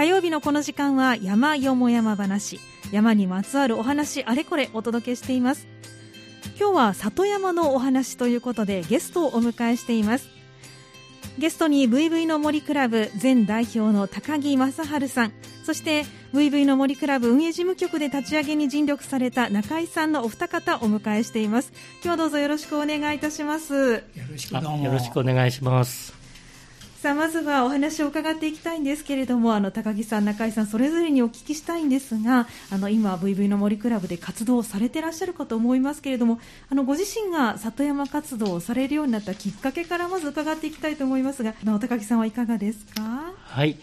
火曜日のこの時間は山よも山話。山にまつわるお話あれこれお届けしています。今日は里山のお話ということでゲストをお迎えしています。ゲストに VV の森クラブ前代表の高木正治さん。そして VV の森クラブ運営事務局で立ち上げに尽力された中井さんのお二方お迎えしています。今日はどうぞよろしくお願いいたします。よろしくよろしくお願いしますさあまずはお話を伺っていきたいんですけれどもあの高木さん、中井さんそれぞれにお聞きしたいんですがあの今、VV の森クラブで活動されていらっしゃるかと思いますけれどもあのご自身が里山活動をされるようになったきっかけからまず伺っていきたいと思いますがあの高木さんはいかがですか？はい。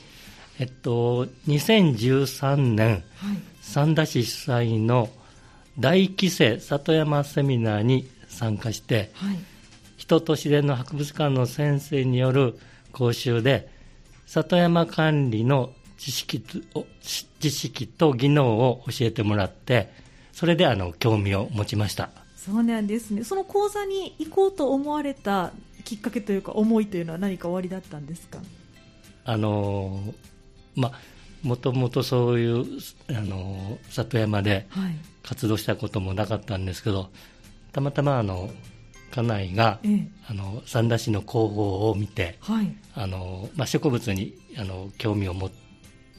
えっと、2013年、はい、三田市主催の大規制里山セミナーに参加して、はい、人と自然の博物館の先生による講習で里山管理の知識知識と技能を教えてもらってそれであの興味を持ちました。そうなんですね。その講座に行こうと思われたきっかけというか思いというのは何かおありだったんですか？あのまあもともとそういうあの里山で活動したこともなかったんですけど、はい、たまたまあの家内が、ええ、あの三田市の広報を見て、はい、あのまあ、植物にあの興味を持っ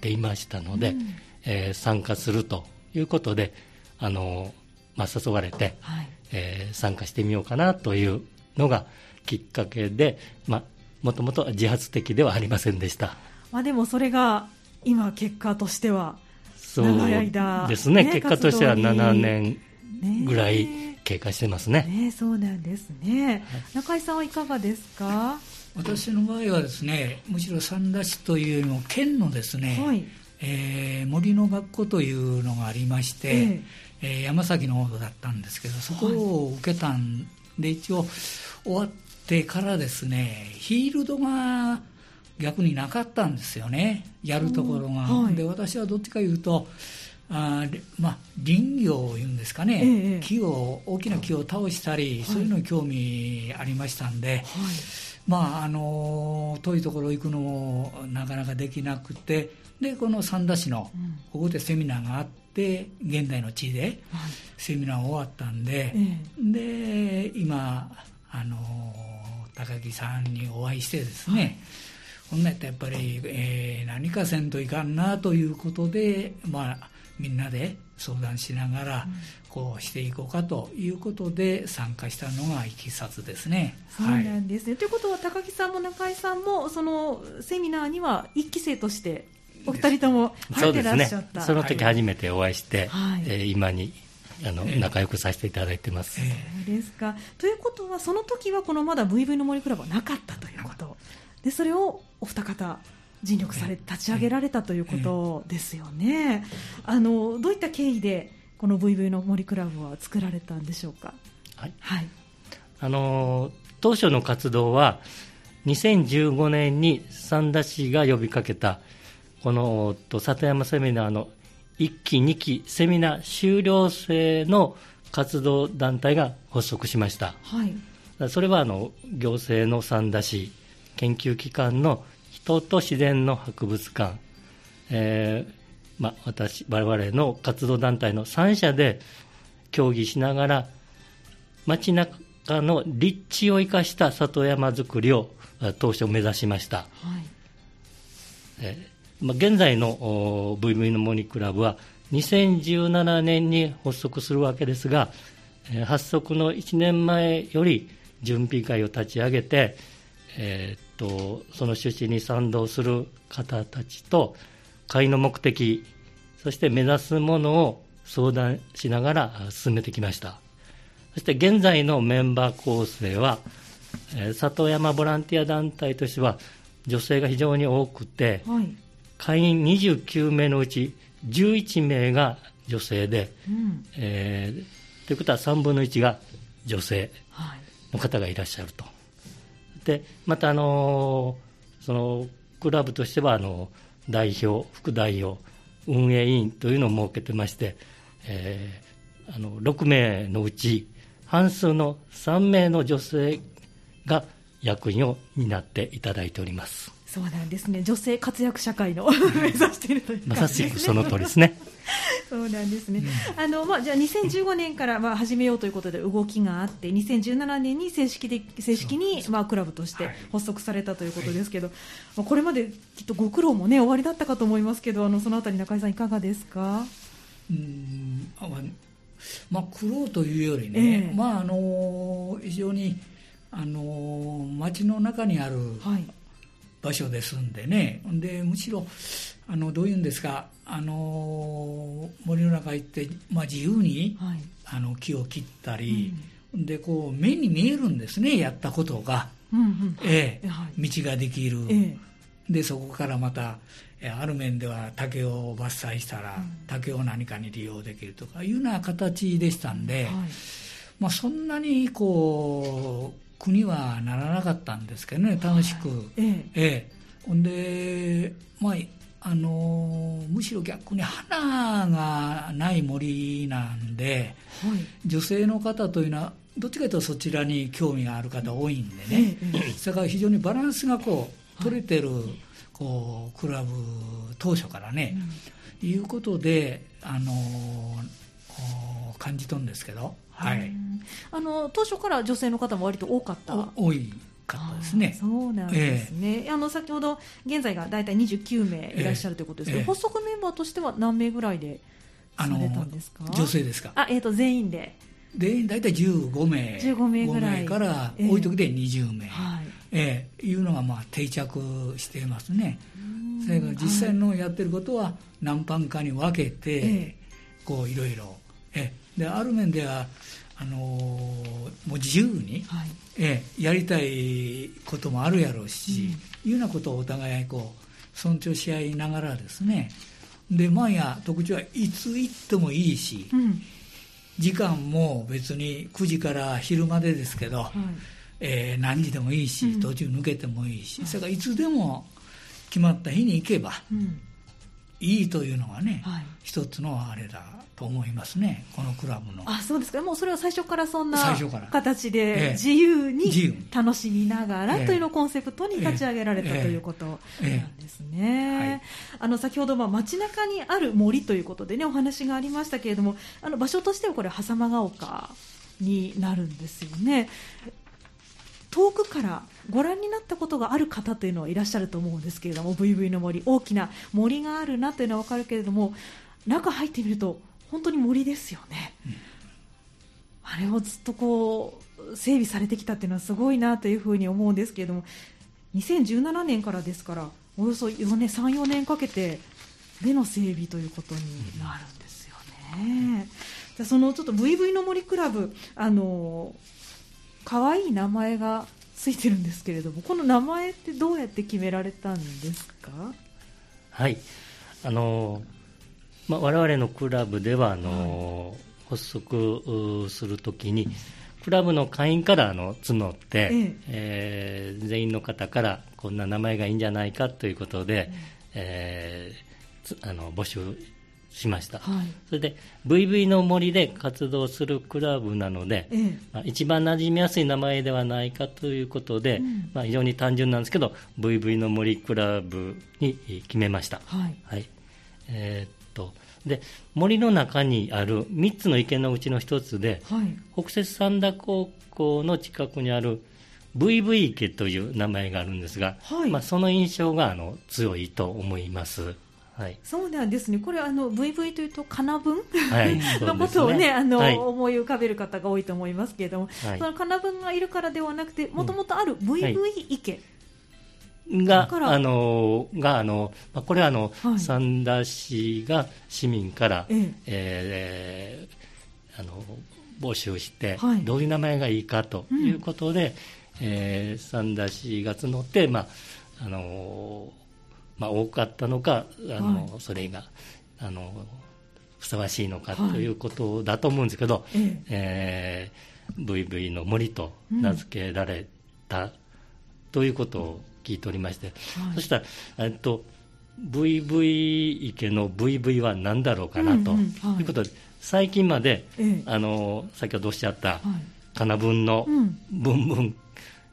ていましたので、うん、えー、参加するということであの、まあ、誘われて、はい、えー、参加してみようかなというのがきっかけで、まあ、もともと自発的ではありませんでした。まあ、でもそれが今結果としては長い間、そうですね、ね、結果としては7年ぐらい経過してますね。ねそうなんですね、中井さんはいかがですか？私の場合はですねむしろ三田市というよりも県のですね、はい、えー、森の学校というのがありまして、えー、えー、山崎の方だったんですけどそこを受けたんで、一応終わってからですねヒールドが逆になかったんですよね。やるところが、はい、で私はどっちかいうとあまあ、林業を言うんですかね、ええ、木を大きな木を倒したり、はい、そういうのに興味ありましたんで、はい、まああの遠いところ行くのもなかなかできなくて。でこの三田市の、ここでセミナーがあって現代の地でセミナー終わったんで、で今あの高木さんにお会いしてですね、こんなやったらやっぱり、えー、何かせんといかんなということで、まあ、みんなで相談しながら、こうしていこうかということで参加したのがいきさつですね。そうなんですね、はい、ということは高木さんも中井さんもそのセミナーには一期生としてお二人とも入ってらっしゃった、ね、その時初めてお会い。して、はい、えー、今にあの、仲良くさせていただいてます。そうですか。ということはその時はこのまだ VV の森クラブはなかったということ。でそれをお二方尽力され立ち上げられたということですよね。あのどういった経緯でこの VV の森クラブは作られたんでしょうか？はい。はい、あの当初の活動は2015年に三田市が呼びかけたこのと里山セミナーの1期2期セミナー終了制の活動団体が発足しました。はい。それはあの行政の三田市研究機関の人と自然の博物館、えーまあ、私我々の活動団体の3社で協議しながら街中の立地を生かした里山づくりを当初目指しました、はい。えーまあ、現在の VV のモニクラブは2017年に発足するわけですが、えー、発足の1年前より準備会を立ち上げて、えー、とその趣旨に賛同する方たちと会の目的そして目指すものを相談しながら進めてきました。そして現在のメンバー構成は、えー、里山ボランティア団体としては女性が非常に多くて、はい、会員29名のうち11名が女性で、うん、えー、ということは3分の1が女性の方がいらっしゃると。でまたあのそのクラブとしてはあの代表副代表運営委員というのを設けてまして、えー、あの6名のうち半数の3名の女性が役員を担っていただいております。そうなんですね。女性活躍社会の 目指しているという、ね、まさしくその通りですねそうなんですね、うん、あのまあ、じゃあ2015年からまあ始めようということで動きがあって2017年に正式で正式にまあクラブとして発足されたということですけど、はい、これまできっとご苦労も、ね、終わりだったかと思いますけどあのそのあたり中井さんいかがですか？うん。まあ、苦労というよりね、えー、まあ、あの非常にあの街の中にある場所ですんでね、はい、でむしろあのどういうんですかあの森の中行って、まあ、自由に、はい、あの木を切ったり、うん、でこう目に見えるんですねやったことが、うんうん、ええ、はい、道ができる、ええ、でそこからまたある面では竹を伐採したら、竹を何かに利用できるとかいうような形でしたんで、はい、まあ、そんなにこう苦にはならなかったんですけどね楽しく、はい、ええ。ほんでまああのむしろ逆に花がない森なんで、はい、女性の方というのはどっちかというとそちらに興味がある方多いんでね、ええ、それから非常にバランスがこう取れてる、こうクラブ当初からね、うん、いうことであの感じとんですけど、はい、あの当初から女性の方も割と多かった？多いかったですね。そうなんですね。えー、あの先ほど現在が大体29名いらっしゃるということですけど、えー、発足メンバーとしては何名ぐらいでされたんですか？女性ですか？あ、えっ、ー、と全員で。で大体15名。15名ぐらい。から多い時で20名、えー、はい。えー、いうのがまあ定着していますね。それから実際のやってることは何班かに分けて、えー、こういろいろ。え。である面ではあのもう自由に、はい、えやりたいこともあるやろうし、うん、いうようなことをお互いこう尊重し合いながらですね。で毎夜特徴はいつ行ってもいいし、うん、時間も別に9時から昼までですけど、はい、えー、何時でもいいし、途中抜けてもいいし、それからいつでも決まった日に行けば、いいというのがね、はい、一つのあれだと思いますね、このクラブの。あそうですか、もうそれは最初からそんな形で、自由に楽しみながらというのをコンセプトに立ち上げられたということなんですね。あの先ほど、まあ、街中にある森ということでね、お話がありましたけれども、あの場所としてはこれ、狭間が丘になるんですよね。遠くからご覧になったことがある方というのはいらっしゃると思うんですけれども VV の森大きな森があるなというのは分かるけれども中入ってみると本当に森ですよね、うん、あれをずっとこう整備されてきたっていうのはすごいなというふうに思うんですけれども2017年からですからおよそ4年34年かけてでの整備ということになるんですよね。じゃそのちょっと VV の森クラブあの可愛い名前がついてるんですけれどもこの名前ってどうやって決められたんですか？はい。あのまあ、我々のクラブではあの、発足するときに、クラブの会員からあの募って、ええ。えー、全員の方からこんな名前がいいんじゃないかということで、えー、あの募集しました、はい、それで VV の森で活動するクラブなので、ええ、まあ、一番馴染みやすい名前ではないかということで、うん、まあ、非常に単純なんですけど VV の森クラブに決めました、はい、はい、えー、とで森の中にある3つの池のうちの1つで、はい、北摂三田高校の近くにある VV 池という名前があるんですが、はい、まあ、その印象があの強いと思います。はい、そうなんですね、これあの VV というと、かな文、はい、のことをね、あの、はい、思い浮かべる方が多いと思いますけれども、はい、そのかな文がいるからではなくて、もともとある VV 池が、あの、が、あの、まあ、これはあの、はい、三田市が市民から、ええ。えー、あの、募集して、はい、どういう名前がいいかということで、うん、えー、三田市が募って、まあ、あの、まあ、多かったのか、あの、はい、それが、あの、ふさわしいのかということだと思うんですけど、はい、えー、VV の森と名付けられたということを聞いておりまして、はい、そしたら、えっと、VV 池の VV は何だろうかなと、い。うことで、最近まで、ええ、あの先ほどおっしゃった、はい、かな文の文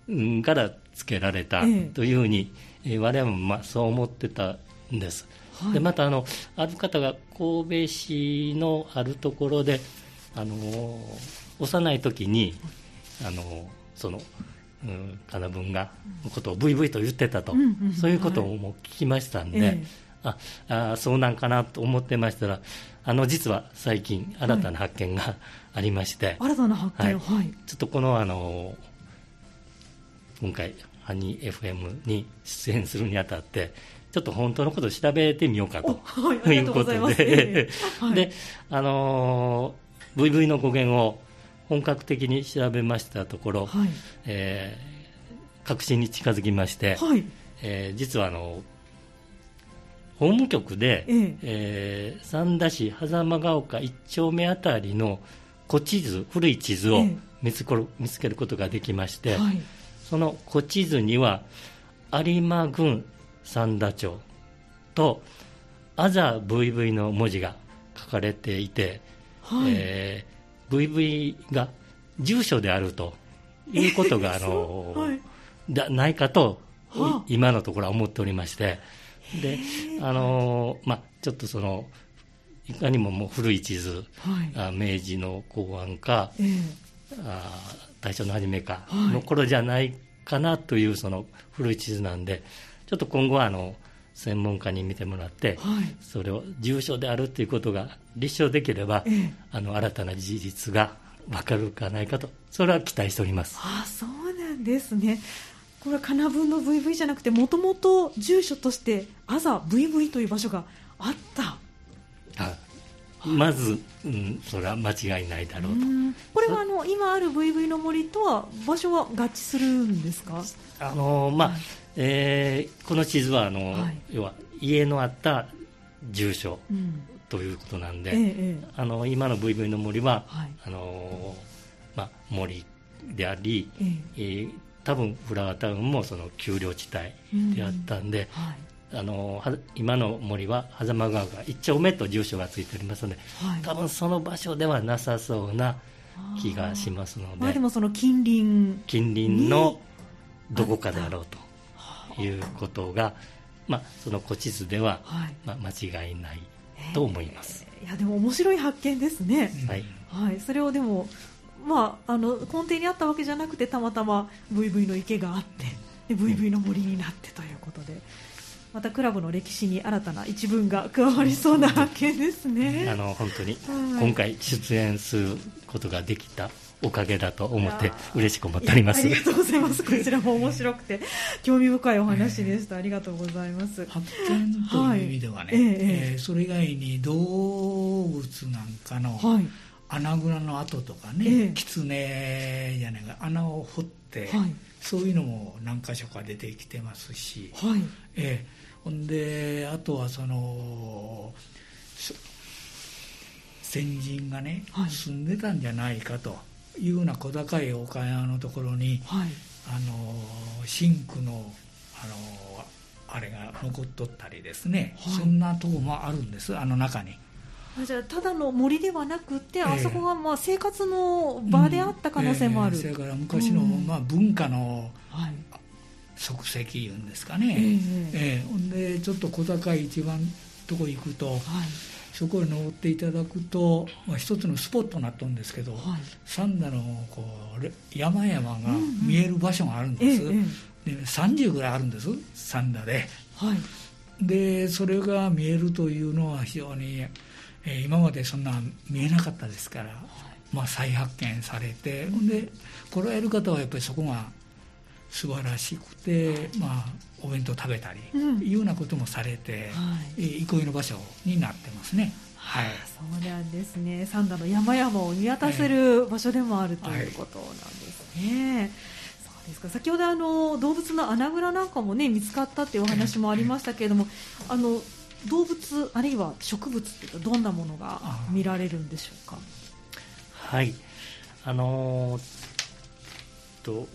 文から付けられたというふうに、えー、我々もまあそう思ってたんです、はい、でまたあのある方が神戸市のあるところであの幼い時にあのその、うん、金文がことをブイブイと言ってたと、うんうん、そういうことも聞きましたんで、はい、ああそうなんかなと思ってましたらあの実は最近新たな発見がありまして、新たな発見、はい、ちょっとこのあの今回ハニー FM に出演するにあたってちょっと本当のことを調べてみようかと、はい、いうことで、はい、であの VV の語源を本格的に調べましたところ、はい、えー、確信に近づきまして、はい、えー、実はあの法務局で、ええ。えー、三田市狭間が丘1丁目あたりの古地図古い地図を見つ,、見つけることができまして、はい、その古地図には有馬郡三田町とアザ VV の文字が書かれていて、はい、えー、VV が住所であるということが、あの、はい、だないかと、はあ、今のところは思っておりまして、で、あのまあ、ちょっとその、いかにももう古い地図、はい、明治の後半か、えー、あ大正の初めかの頃じゃないかなというその古い地図なんで、ちょっと今後はあの、専門家に見てもらって、はい、それを重症であるということが立証できれば、ええ、あの新たな事実が分かるかないかとそれは期待しております。あそうなんですね。これは金分の VV じゃなくてもともと住所としてあざ VV という場所があった。まず、うん、それは間違いないだろうと。これはあの今ある VV の森とは場所は合致するんですか？あのまあ、はい、えー、この地図はあの、はい、要は家のあった住所ということなんで、うんええ、あの今の VV の森は、はい、あのまあ、森であり、ええ。ー、多分フラワータウンもその丘陵地帯であったんで、うん。はい。あの今の森は狭間川が1丁目と住所がついておりますので、はい、多分その場所ではなさそうな気がしますので、まあ、でもその近隣近隣のどこかであろうということが、まあ、その古地図では、はい、まあ、間違いないと思います、いやでも面白い発見ですね、はい。はい、それをでも、まあ、あの根底にあったわけじゃなくてたまたま VV の池があってで VV の森になってということで。またクラブの歴史に新たな一文が加わりそうな発見ですね。あの本当に今回出演することができたおかげだと思って嬉しく思っております。ありがとうございます。こちらも面白くて興味深いお話でした。ありがとうございます。発見という意味ではね、はい、えー、それ以外に動物なんかの、穴蔵の跡とかね、ええ、狐じゃないか穴を掘って、はい、そういうのも何箇所か出てきてますし、はい。えー、ほんであとはその先人がね、はい、住んでたんじゃないかというような小高い岡山のところに、はい、あのシンクのあのあれが残っとったりですね、はい、そんなとこもあるんですあの中に。じゃあただの森ではなくて、えー、あそこがまあ生活の場であった可能性もある、うんえー、それから昔の、まあ、文化の、はい、足跡いうんですかね、えー、えー、ほんでちょっと小高い一番とこ行くと、はい、そこへ登っていただくと、まあ、一つのスポットになったんですけど、はい、三田のこう山々が見える場所があるんです、うんうん、で30ぐらいあるんです三田で、はい、でそれが見えるというのは非常に、えー、今までそんな見えなかったですから、まあ、再発見されて、ほんで来られる方はやっぱりそこが素晴らしくて、まあ、お弁当食べたり、うん、いうようなこともされて、はい、憩いの場所になってますね。はい、そうなんですね。三田の山々を見渡せる場所でもあるということなんですね。はいそうですか先ほどあの動物の穴蔵なんかもね見つかったっていうお話もありましたけれども、あの動物あるいは植物っていうとどんなものが見られるんでしょうか？はい、あのー、と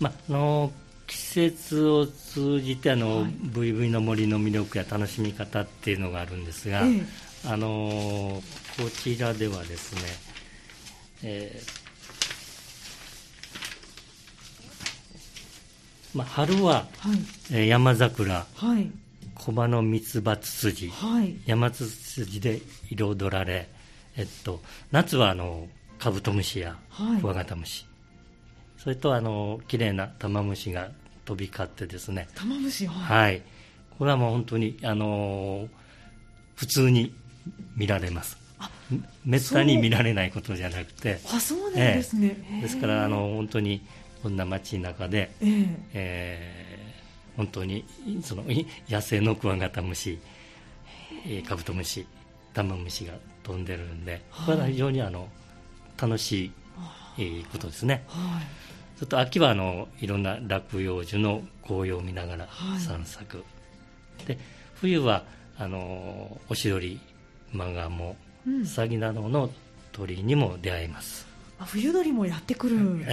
まあの季節を通じてあの、はい、VV の森の魅力や楽しみ方っていうのがあるんですが、ええ、あのこちらではですね、えー、まあ、春は、はい、えー、山桜、はい、小葉の三つ葉ツツジ、はい、山ツツジで彩られ、えっと、夏はあのカブトムシやクワガタムシ、それとあの綺麗な玉虫が飛び交ってですね。玉虫はい、これはもう本当にあの普通に見られます。めったに見られないことじゃなくて。あそうなんですね、えですからあの本当にこんな街中で、えー、えー、本当にその野生のクワガタムシ、えー、カブトムシタマムシが飛んでるんで、これは非常にあの楽しい、えー、ことですね、はい、ちょっと秋はあのいろんな落葉樹の紅葉を見ながら散策、はい、で冬はあのおしどりマガモウサギなどの鳥にも出会えます、あ冬鳥もやってくるんで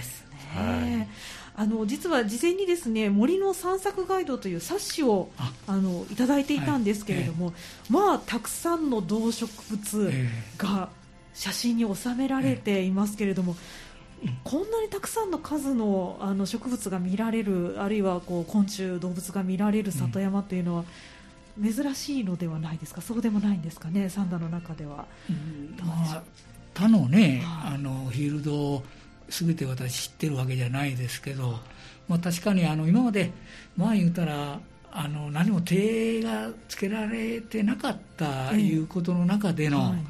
すね、はい。あの実は事前にですね森の散策ガイドという冊子をあ。のいただいていたんですけれども、はい。えー、まあたくさんの動植物が写真に収められていますけれども、えー、こんなにたくさんの数のあの植物が見られるあるいはこう昆虫動物が見られる里山というのは、珍しいのではないですか？そうでもないんですかね？三田の中では。うん。まあ、他のね、あのフィールド全て私知ってるわけじゃないですけど、まあ、確かにあの今までまあ言うたらあの何も手がつけられてなかったいうことの中での、えはい、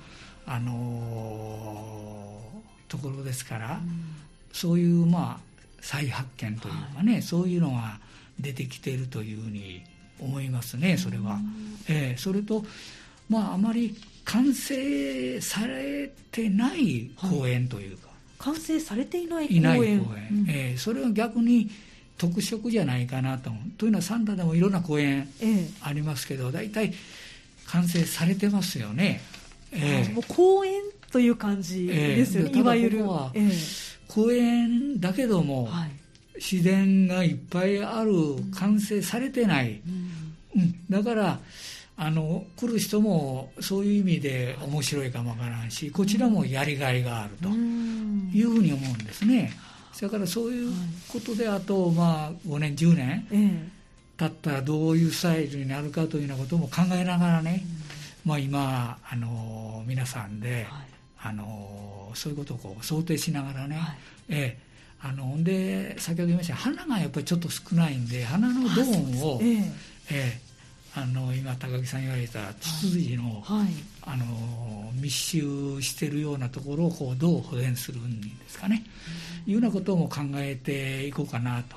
あのところですから、うん、そういうまあ再発見というかね、はい、そういうのが出てきているというふうに思いますねそれは。うん、えー、それとまああまり完成されてない公園というか、完成されていない公園。いない公園、うん、えー、それは逆に特色じゃないかなとというのは三田でもいろんな公園ありますけど、ええ、大体完成されてますよね、えー、もう公園という感じですよね、えー、いわゆる。は、え公園だけども、はい、自然がいっぱいある完成されてない、うん、うん、だからあの来る人もそういう意味で面白いかもわからんしこちらもやりがいがあるというふうに思うんですね。それからそういうことであと、まあ、5年10年経ったらどういうスタイルになるかというようなことも考えながらね、まあ、今あの皆さんで、あのそういうことをこう想定しながらね、ええあので先ほど言いました花がやっぱりちょっと少ないんで花のドーンを、ええ。えあの今高木さん言われたツツジのはい、あの密集しているようなところをこうどう保全するんですかね、いうようなことも考えていこうかなと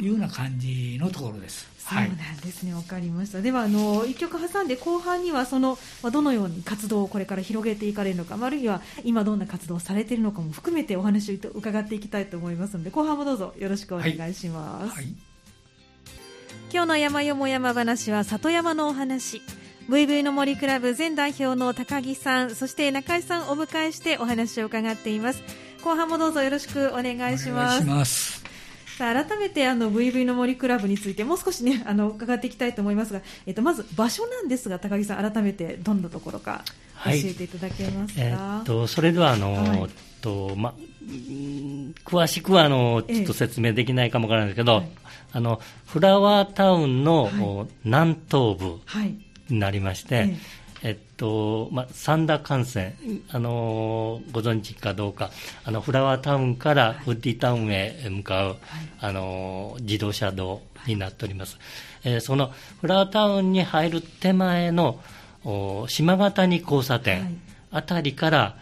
いうような感じのところです。そうなんですね、わ、はい、かりました。ではあの一曲挟んで後半にはそのどのように活動をこれから広げていかれるのか、あるいは今どんな活動をされているのかも含めてお話を伺っていきたいと思いますので、後半もどうぞよろしくお願いします。はい。はい今日の山よも山話は里山のお話。VV の森クラブ前代表の高木さんそして中井さんをお迎えしてお話を伺っています。後半もどうぞよろしくお願いしますさあ改めてあの VV の森クラブについてもう少しね あの伺っていきたいと思いますが、えっと、まず場所なんですが高木さん改めてどんなところか教えていただけますか、はい、えー、っとそれではあの、はい、とま詳しくはあのちょっと説明できないかもわからないですけど、はい、あのフラワータウンの、はい、南東部になりまして、はい、えっとま、三田幹線、あのご存知かどうかあのフラワータウンからウッディタウンへ向かう、あの自動車道になっております、えー、そのフラワータウンに入る手前の島ヶ谷交差点あたりから、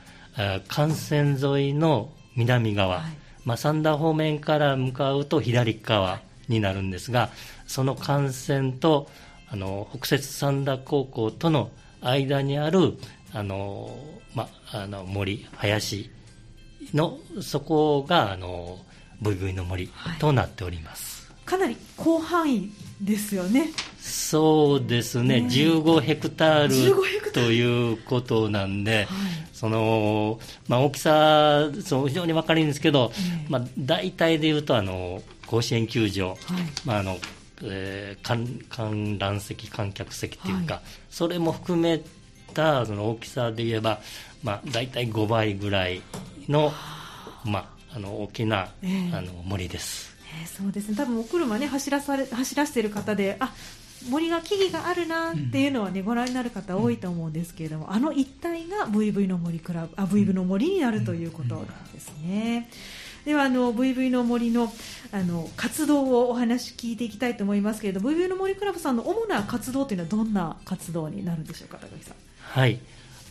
幹線沿いの南側、はい、まあ、三田方面から向かうと左側になるんですが、その幹線とあの北摂三田高校との間にあるあの、まあ、の森、林のそこがあのブイブイの森となっております、はい、かなり広範囲ですよね。そうですね、ね。15ヘクタールということなんで、はい、そのまあ、大きさそう非常に分かるんですけど、まあ、大体でいうとあの甲子園球場、はい。まああのえー、観観覧席、観客席っていうか、はい、それも含めたその大きさで言えば、まあ、大体5倍ぐらいの,、まあ、あの大きな、えー、あの森です。えー、そうですね。多分お車ね走らされ走らせてる方であ森が木々があるなっていうのはね、うん、ご覧になる方多いと思うんですけれども、あの一帯が VV の森クラブあ VV の森になるということなんですね。ではあの VV の森のあの活動をお話聞いていきたいと思いますけれど VV の森クラブさんの主な活動というのはどんな活動になるんでしょうか高木さん。はい。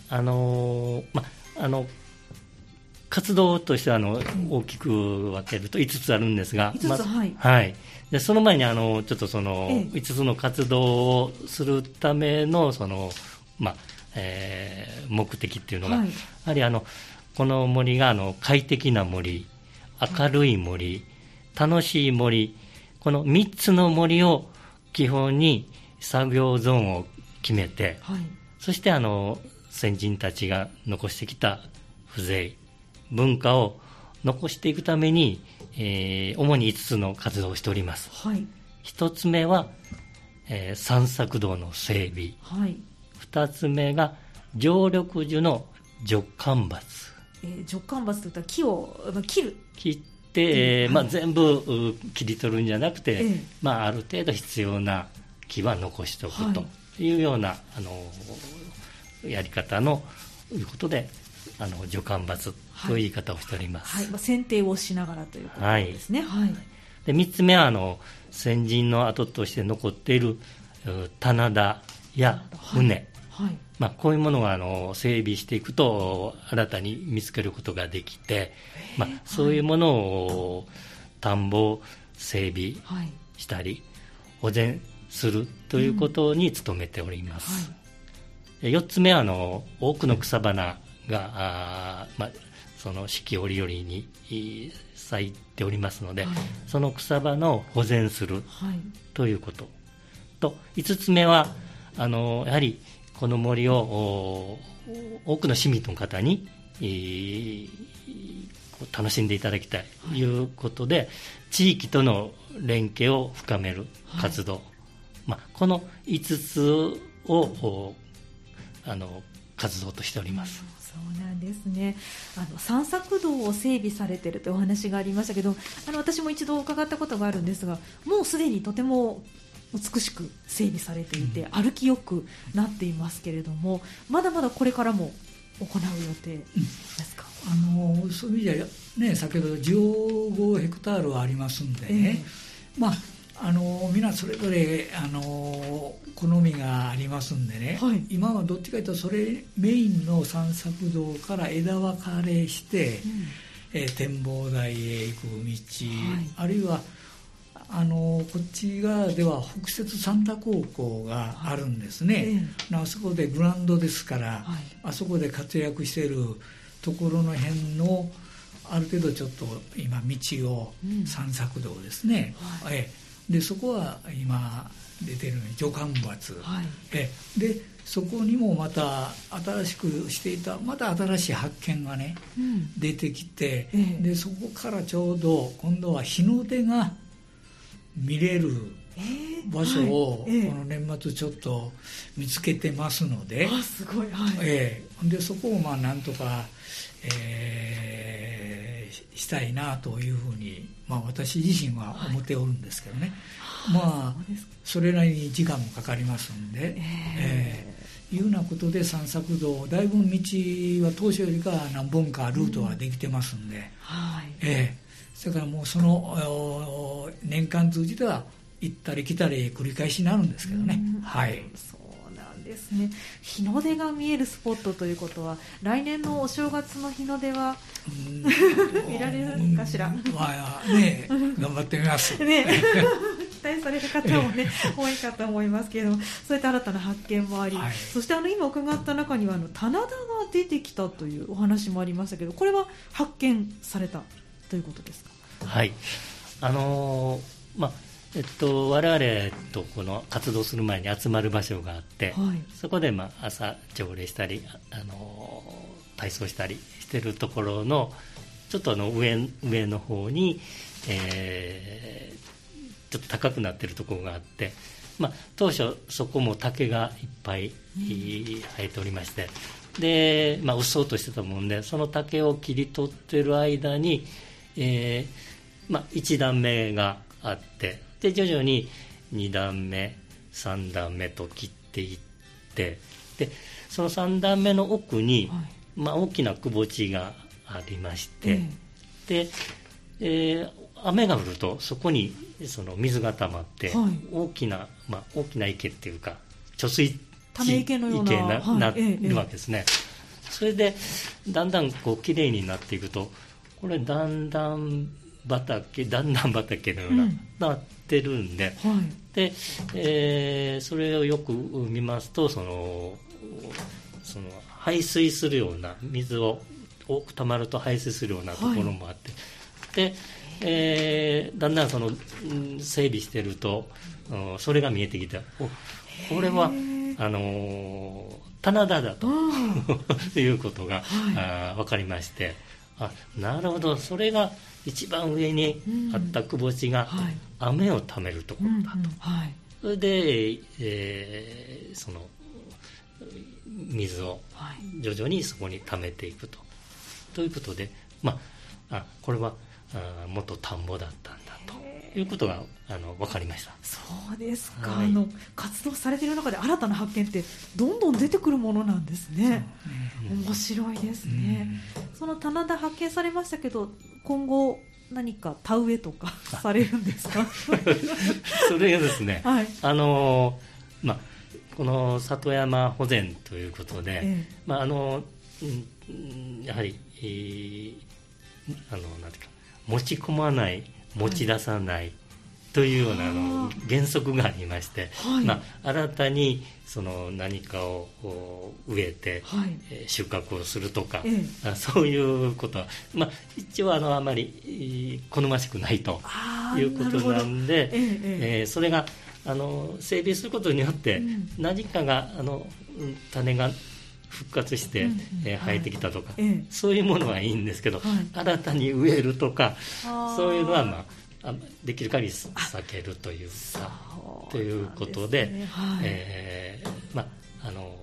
あのー、まあの活動としてはあの大きく分けると5つあるんですが、まはい、はい、でその前にあのちょっとその5つの活動をするためのその、まあえー、目的っていうのが、はい、やはりあのこの森があの快適な森明るい森楽しい森この3つの森を基本に作業ゾーンを決めて、はい、そしてあの先人たちが残してきた風情文化を残していくために、えー、主に5つの活動をしております。はい、1つ目は、えー、散策道の整備。はい、2つ目が常緑樹の除干伐。えー、除干伐といったら木を、まあ、切る。切って、えーまあ、全部切り取るんじゃなくて、えー、まあ、ある程度必要な木は残しておくとい。うような、あのやり方のいうことであの助干伐という言い方をしております、はい、はい、まあ、剪定をしながらということですね、はい、はい、で3つ目はあの先人の跡として残っている棚田や船、はい、まあ、こういうものがあの整備していくと新たに見つけることができて、まあ、そういうものを田んぼ整備したり、保全するということに努めております、うん、4つ目はあの多くの草花があ、まあ、その四季折々に咲いておりますので、はい、その草花を保全するということ、はい、と5つ目はあのやはりこの森を多くの市民の方に、えー、楽しんでいただきたい。とい。うことで、はい、地域との連携を深める活動、まあ、この5つをあの活動としております。そうなんですね。あの散策道を整備されているというお話がありましたけどあの私も一度伺ったことがあるんですがもうすでにとても美しく整備されていて、うん、歩きよくなっていますけれどもまだまだこれからも行う予定ですか、うん、あのそういう意味では、ね、先ほど15ヘクタールはありますんでね、えー、まああの皆それぞれあの好みがありますんでね、はい、今はどっちかというとそれメインの散策道から枝分かれして、うん、えー、展望台へ行く道、はい、あるいはあのこっち側では北摂三田高校があるんですね、はい、あそこでグラウンドですから、あそこで活躍しているところの辺のある程度ちょっと今道を散策道ですね、うん、えでそこは今出てるのに助干伐、はい、えでそこにもまた新しくしていたまた新しい発見がね、うん、出てきて、え。でそこからちょうど今度は日の出が見れる場所をこの年末ちょっと見つけてますので、あすごい、はい。えでそこをまあなんとか、えー、したいなというふうに、まあ、私自身は思っておるんですけどね、はい、まあそれなりに時間もかかりますんで、えー、えー、いうようなことで散策道だいぶ道は当初よりか何本かルートができてますんで、うん、はい。えーそれからもうその年間通じては行ったり来たり繰り返しになるんですけどね。はい。そうなんですね。日の出が見えるスポットということは、来年のお正月の日の出は見られるかしら？まあね、頑張ってみます。ね。期待される方もね多いかと思いますけれどもそういった新たな発見もあり、はい、そしてあの今伺った中にはあの棚田が出てきたというお話もありましたけどこれは発見された？ということですか？はい。あのー、まあえっと、我々とこの活動する前に集まる場所があって、はい、そこでまあ朝朝礼したり、あの体操したりしてるところのちょっとあの上上の方に、えー、ちょっと高くなってるところがあって、まあ、当初そこも竹がいっぱい生えておりまして、で、まあ、うっそうとしてたもんでその竹を切り取ってる間にえー、まあ、1段目があってで徐々に2段目3段目と切っていってでその3段目の奥に、はい、まあ、大きなくぼ地がありまして、で、えー、雨が降るとそこにその水が溜まって、はい、大きな、まあ、大きな池っていうか貯水池のようなな,、はい、なるわけですね、それでだんだんこう綺麗になっていくとこれだんだん畑だんだん畑のような、うん、なってるんで、はい、で、えー、それをよく見ますとそのその排水するような水を多くたまると排水するようなところもあって、はい、で、えー、だんだんその整備してるとそれが見えてきた。これはあの棚田だと いうことが、はい、分かりましてあなるほど。それが一番上にあったくぼ地が雨をためるところだと、それで、えー、その水を徐々にそこに溜めていくと。ということで、まあ、あこれはあ元田んぼだったんいうことがあの分かりました。そうですか、はい、あの活動されている中で新たな発見ってどんどん出てくるものなんですね、うん、面白いですね、うん、その棚田発見されましたけど今後何か田植えとかされるんですか？それがですね、はい、あのまあこの里山保全ということで、ええ、まああのやはり、えー、あのなんていうか持ち込まない持ち出さない、というようなあの原則がありまして、はい、まあ、新たにその何かを植えて、はい、え収穫をするとか、ええ、そういうことは、まあ、一応あのあまり好ましくないということなんで、ええー、それがあの整備することによって何かがあの種が復活して、うんえー、生えてきたとか、はい、そういうものはいいんですけど、はい、新たに植えるとかそういうのは、まあ、できる限り避けるというかということで、ね。はい、えー、まああの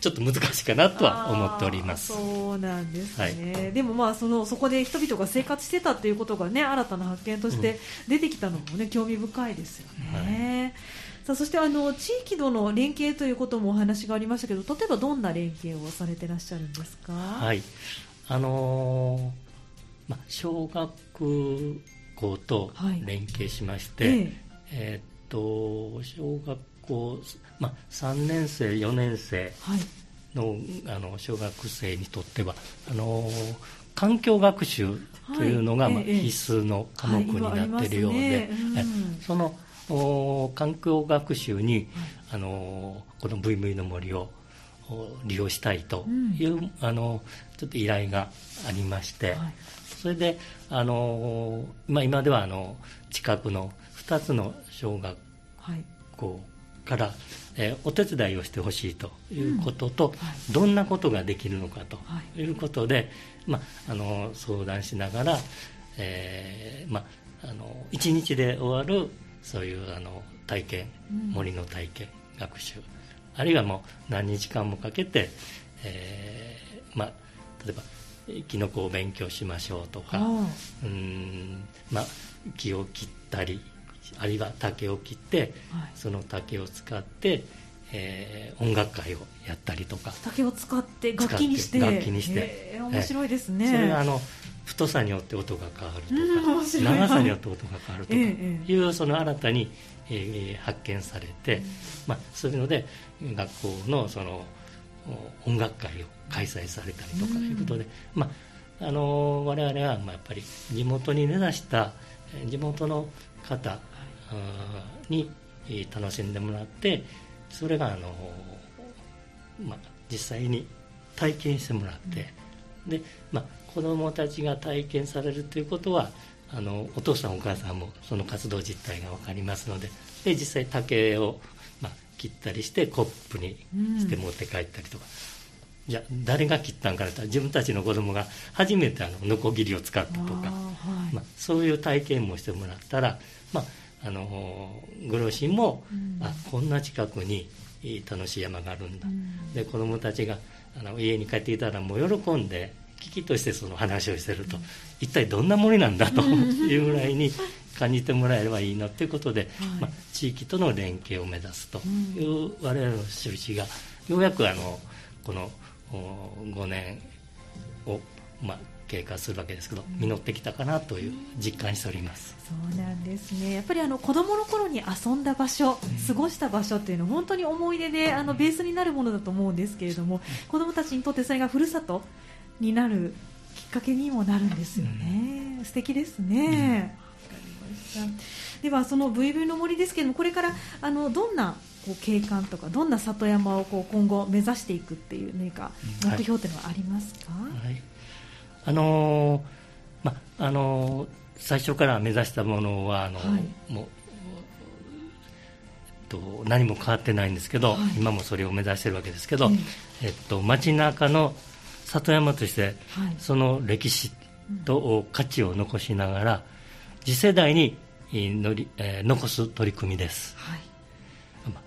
ちょっと難しいかなとは思っております。そうなんですね、はい、でもまあそのそこで人々が生活してたということがね新たな発見として出てきたのもね、うん、興味深いですよね。はいさあそしてあの地域との連携ということもお話がありましたけど例えばどんな連携をされてらっしゃるんですか？はい。あのー、まあ、小学校と連携しまして、はい、え。えー、っと小学校、まあ、3年生4年生のはい、あの小学生にとってはあのー環境学習というのが、まあ、必須の科目になっているようで、その環境学習に、あのこの VV の森を利用したいという、うん、あのちょっと依頼がありまして、はい、それであの、まあ、今ではあの近くの2つの小学校から、はい、えー、お手伝いをしてほしいということと、うんはい、どんなことができるのかとい。うことで、まあ、あの相談しながら、えーまあ、あの1日で終わるそういうあの体験、森の体験学習。あるいはもう何日間もかけて、えーまあ、例えばキノコを勉強しましょうとかうんまあ木を切ったりあるいは竹を切って、はい、その竹を使って、えー、音楽会をやったりとか。竹を使って楽器にして。楽器にして、えー、面白いですね、それがあの太さによって音が変わるとか、長さによって音が変わるとかいう、その新たに、えー、発見されて、まあ、そういうので学校のその音楽会を開催されたりとかいうことで、まあ、あの我々はまあやっぱり地元に根ざした地元の方に楽しんでもらってそれがあの、まあ、実際に体験してもらって、でまあ、子どもたちが体験されるということはあのお父さんお母さんもその活動実態が分かりますのでで実際竹を、まあ、切ったりしてコップにして持って帰ったりとか、うん、じゃあ誰が切ったんかと。自分たちの子供が初めてあのノコギリを使ったとか、はい、まあ、そういう体験もしてもらったら、まあ、あのご両親も、うん、あこんな近くに楽しい山があるんだ、うん、で子供たちがあの家に帰っていたらもう喜んで危機としてその話をしてると、一体どんな森なんだというぐらいに感じてもらえればいいなということで、まあ、地域との連携を目指すという我々の趣旨がようやくあのこの5年を、まあ、経過するわけですけど実ってきたかなという実感しております。そうなんですね。やっぱりあの子供の頃に遊んだ場所、過ごした場所っていうのは本当に思い出であのベースになるものだと思うんですけれども子供たちにとってそれがふるさとになるきっかけにもなるんですよね、うん、素敵ですね、うん、ではその VV の森ですけれどもこれからあのどんなこう景観とかどんな里山をこう今後目指していくっていう何か目標っていうのはありますか、はい、あのー、まあのー、最初から目指したものはあの、はい、もうと何も変わってないんですけど、はい、今もそれを目指してるわけですけど、えっと、街中の里山として、その歴史と価値を残しながら次世代にのり、えー、残す取り組みです、はい。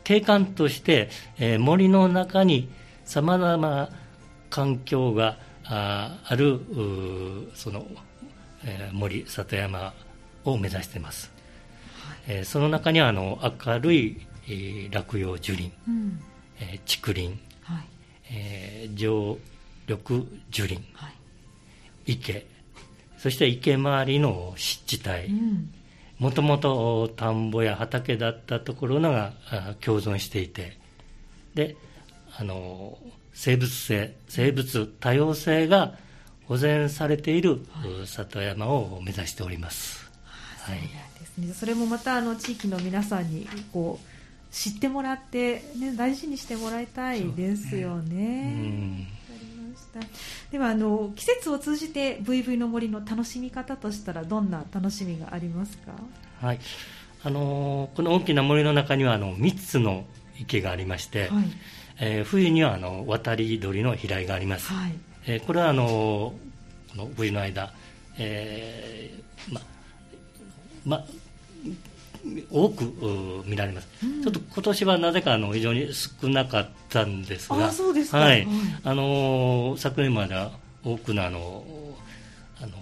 景観として、えー、森の中にさまざまな環境がああるその、えー、森里山を目指しています、はい、えー、その中にはあの明るい、えー、落葉樹林、うん、えー、竹林、はい。えー、常緑樹林、はい、池。そして池周りの湿地帯、うん。もともと田んぼや畑だったところが共存していて。であの生物性生物多様性が保全されている里山を目指しております、はい、そうですね、それもまたあの地域の皆さんにこう知ってもらって、ね、大事にしてもらいたいですよね。ね。ではあの季節を通じて VV の森の楽しみ方としたらどんな楽しみがありますか、はい。あのこの大きな森の中にはあの3つの池がありまして、はい、えー、冬にはあの渡り鳥の飛来があります、はい、えー、これはあのこの冬の間、えー、まま多く見られます、うん、ちょっと今年はなぜかあの非常に少なかったんですが、はい、あの昨年までは多くのあのあの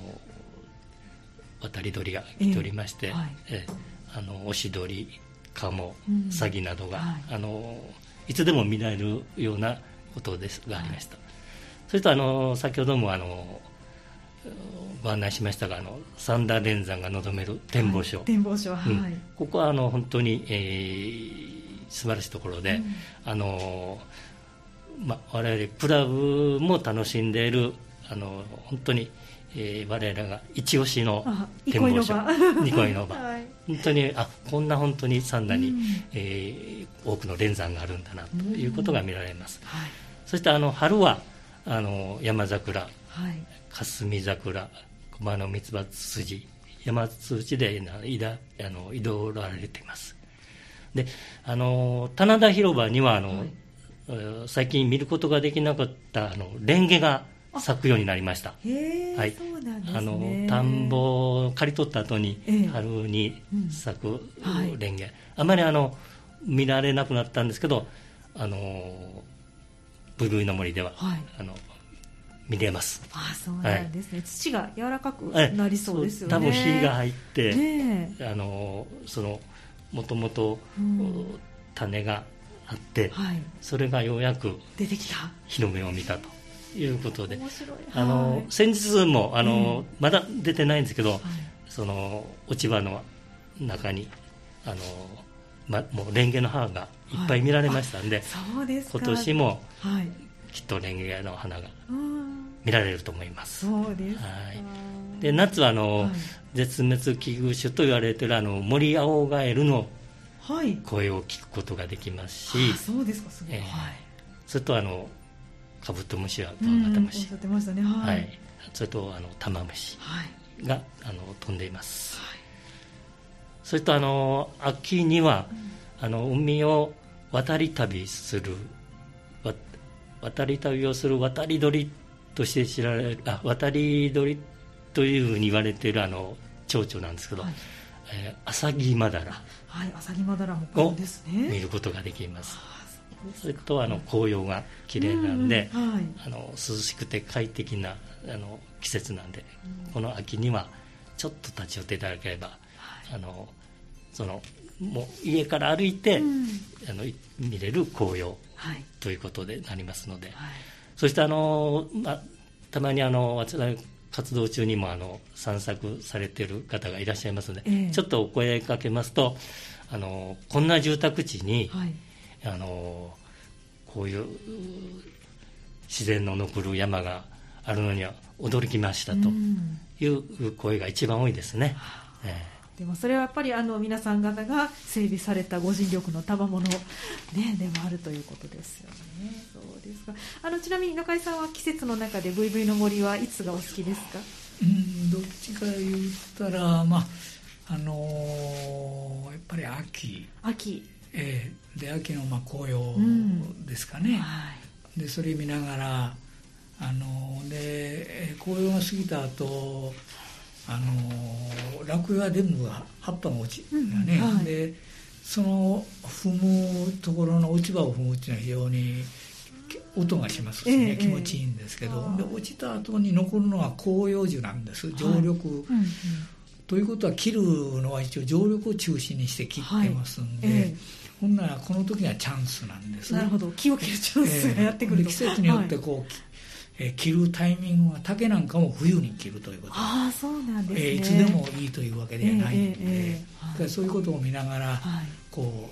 渡り鳥が来ておりまして、えーはい、えあのオシドリ、カモ、サギなどが、はい、あのいつでも見られるようなことですがありました。それとあの先ほどもあのご案内しましたがあの三田連山が望める展望所、はい、展望所、はい、うん、ここはあの本当に、えー、素晴らしいところで、うん、あのま、我々クラブも楽しんでいるあの本当に、えー、我々が一押しの展望所。ニコイの場。はい、本当にあこんな本当に三田に、うん、えー、多くの連山があるんだなということが見られます、はい、そしてあの春はあの山桜、はい、霞桜熊の三つ葉筋山筋であの移動られています。であの棚田広場にはあの、はい、最近見ることができなかったあのレンゲが咲くようになりました。はい、あの田んぼを刈り取った後に、春に咲くレンゲ、はい、あまりあの見られなくなったんですけど、あのブルーの森では、はい、あの見れます。あそうなんですね、はい、土が柔らかくなりそうですよね。多分火が入って、ね、あのそのもともと種があって、はい、それがようやく出てきた。日の目を見たということであの、はい、先日もあの、まだ出てないんですけど、その落ち葉の中にあの、ま、もうレンゲの葉がいっぱい見られましたんで、そうです今年も、きっとレンゲの花が見られると思います。そうですはい、で夏はあの、はい、絶滅危惧種と言われているあの森青ガエルの。声を聞くことができますし、はい、そうですか。すごい、えー、はい、それとあのカブトムシはクワガタムシ、ね、はい、それとあのタマムシが、あの飛んでいます、はい、それとあの秋には、うん、あの海を渡り旅する渡り旅をする渡り鳥として知られるあ渡り鳥というふうに言われているあの蝶々なんですけど、はい。えー、アサギマダラはいアサギマダラもですね。見ることができます。それとあの紅葉が綺麗なんで、うんうんはい、あの涼しくて快適なあの季節なんで、うん、この秋にはちょっと立ち寄っていただければ、はい、あのそのもう家から歩いて、うん、あの見れる紅葉ということでなりますので、はい、そしてあの、まあ、たまにあの活動中にもあの散策されている方がいらっしゃいますので、えー、ちょっとお声かけますとあのこんな住宅地に、はい、あのこういう自然の残る山があるのには驚きましたという声が一番多いですね。うん、えーでもそれはやっぱりあの皆さん方が整備されたご尽力の賜物、ね、でもあるということですよね。そうですか。あのちなみに中井さんは季節の中で VV の森はいつがお好きですか？うんどっちか言ったら、まああのー、やっぱり秋。秋。えー、で秋のまあ紅葉ですかね、うん。はい、でそれ見ながらあので紅葉が過ぎた後あの落葉全部が葉っぱが落ちうんはい、でその踏むところの落ち葉を踏むっていうのは非常に音がしますしね、えー、気持ちいいんですけど、で落ちた後に残るのは広葉樹なんです。常緑、はいうんうん、ということは切るのは一応常緑を中心にして切ってますんで、はいえ。ー、ほんならこの時はチャンスなんです、ね、なるほど。木を切るチャンスがやってくると、えー、季節によってこう、えー、切るタイミングは竹なんかも冬に切るということ。あそうなんです、ね、えー、いつでもいいというわけではないんで、えーえー、そういうことを見ながら、はい、こ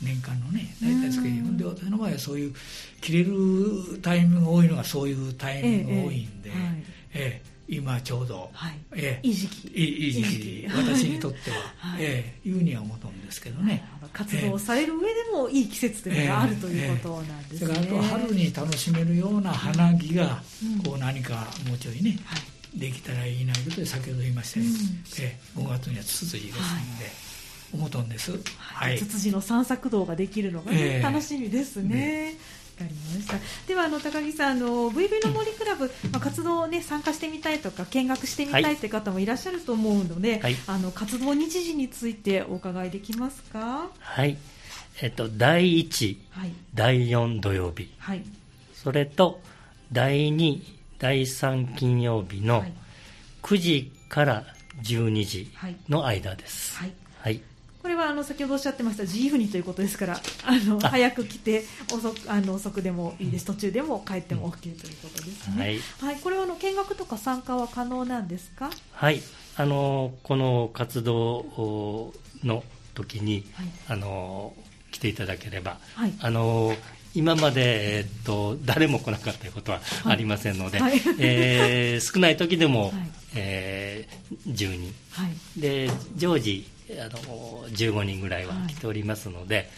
う年間のね大体つけてで私の場合はそういう切れるタイミングが多いのがそういうタイミングが多いんで、えー、はい。えー今ちょうど、はい、えー、いい時期。いい時期。私にとっては、はい、えー、いうには思うんですけどね、活動される上でもいい季節というのがある、ということなんですね、えー、えと春に楽しめるような花木が、こう何かもうちょいね、はい、できたらいいなということで先ほど言いましたように、うん、えー、5月にはツツジですので、思うとんです、はい、ツツジの散策道ができるのが、ね、楽しみですね。かりました。ではあの高木さんあの VV の森クラブ、まあ、活動ね参加してみたいとか見学してみたいとい。う方もいらっしゃると思うので、はい、あの活動日時についてお伺いできますか？はい。えっと第1、はい、第4土曜日、はい、それと第2第3金曜日の9時から12時の間です、はい、はいこれはあの先ほどおっしゃってました自由にということですからあの早く来て遅あの遅くでもいいです。途中でも帰っても OK ということですね、はい、はい、これはあの見学とか参加は可能なんですか？はい。あのこの活動の時に、はい、あの来ていただければ、はい、あの今まで、えっと、誰も来なかったことはありませんので、はい、えー、少ない時でも、はい、えー、10人、はい、で常時あの15人ぐらいは来ておりますので、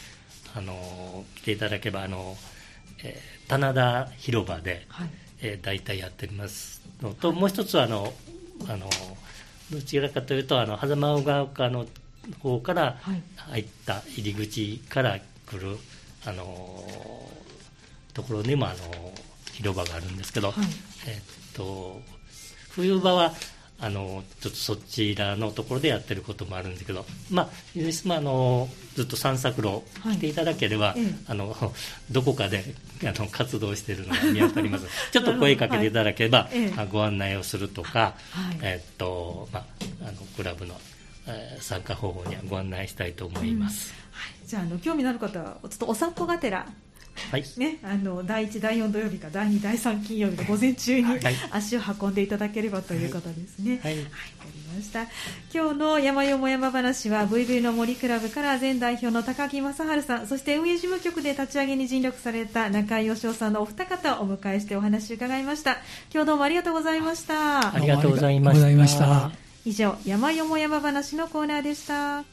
はい、あの来ていただければあの、えー、棚田広場で、はい。えー、大体やっておりますのと、はい、もう一つはあのあのどちらかというとあの狭間ヶ丘の方から入った入り口から来る、あのところにもあの広場があるんですけど、えっと冬場はあのちょっとそちらのところでやってることもあるんですけど、まあ、まあ、あのずっと散策路来ていただければ、はい、あの どこかであの活動しているのが見当たります。ちょっと声かけていただければ、はい、ご案内をするとか、はい、えっとまあ、あのクラブの、えー、参加方法にはご案内したいと思います、うん、はい、じゃああの興味のある方はちょっとお散歩がてらはいね、あの第1、第4土曜日か第2、第3金曜日の午前中に足を運んでいただければということですね。はい、はい、わ、かりました。今日の山よも山話は VV の森クラブから前代表の高木正治さん、そして運営事務局で立ち上げに尽力された中井義雄さんのお二方をお迎えしてお話を伺いました。今日どうもありがとうございました。ありがとうございました。した以上、山よも山話のコーナーでした。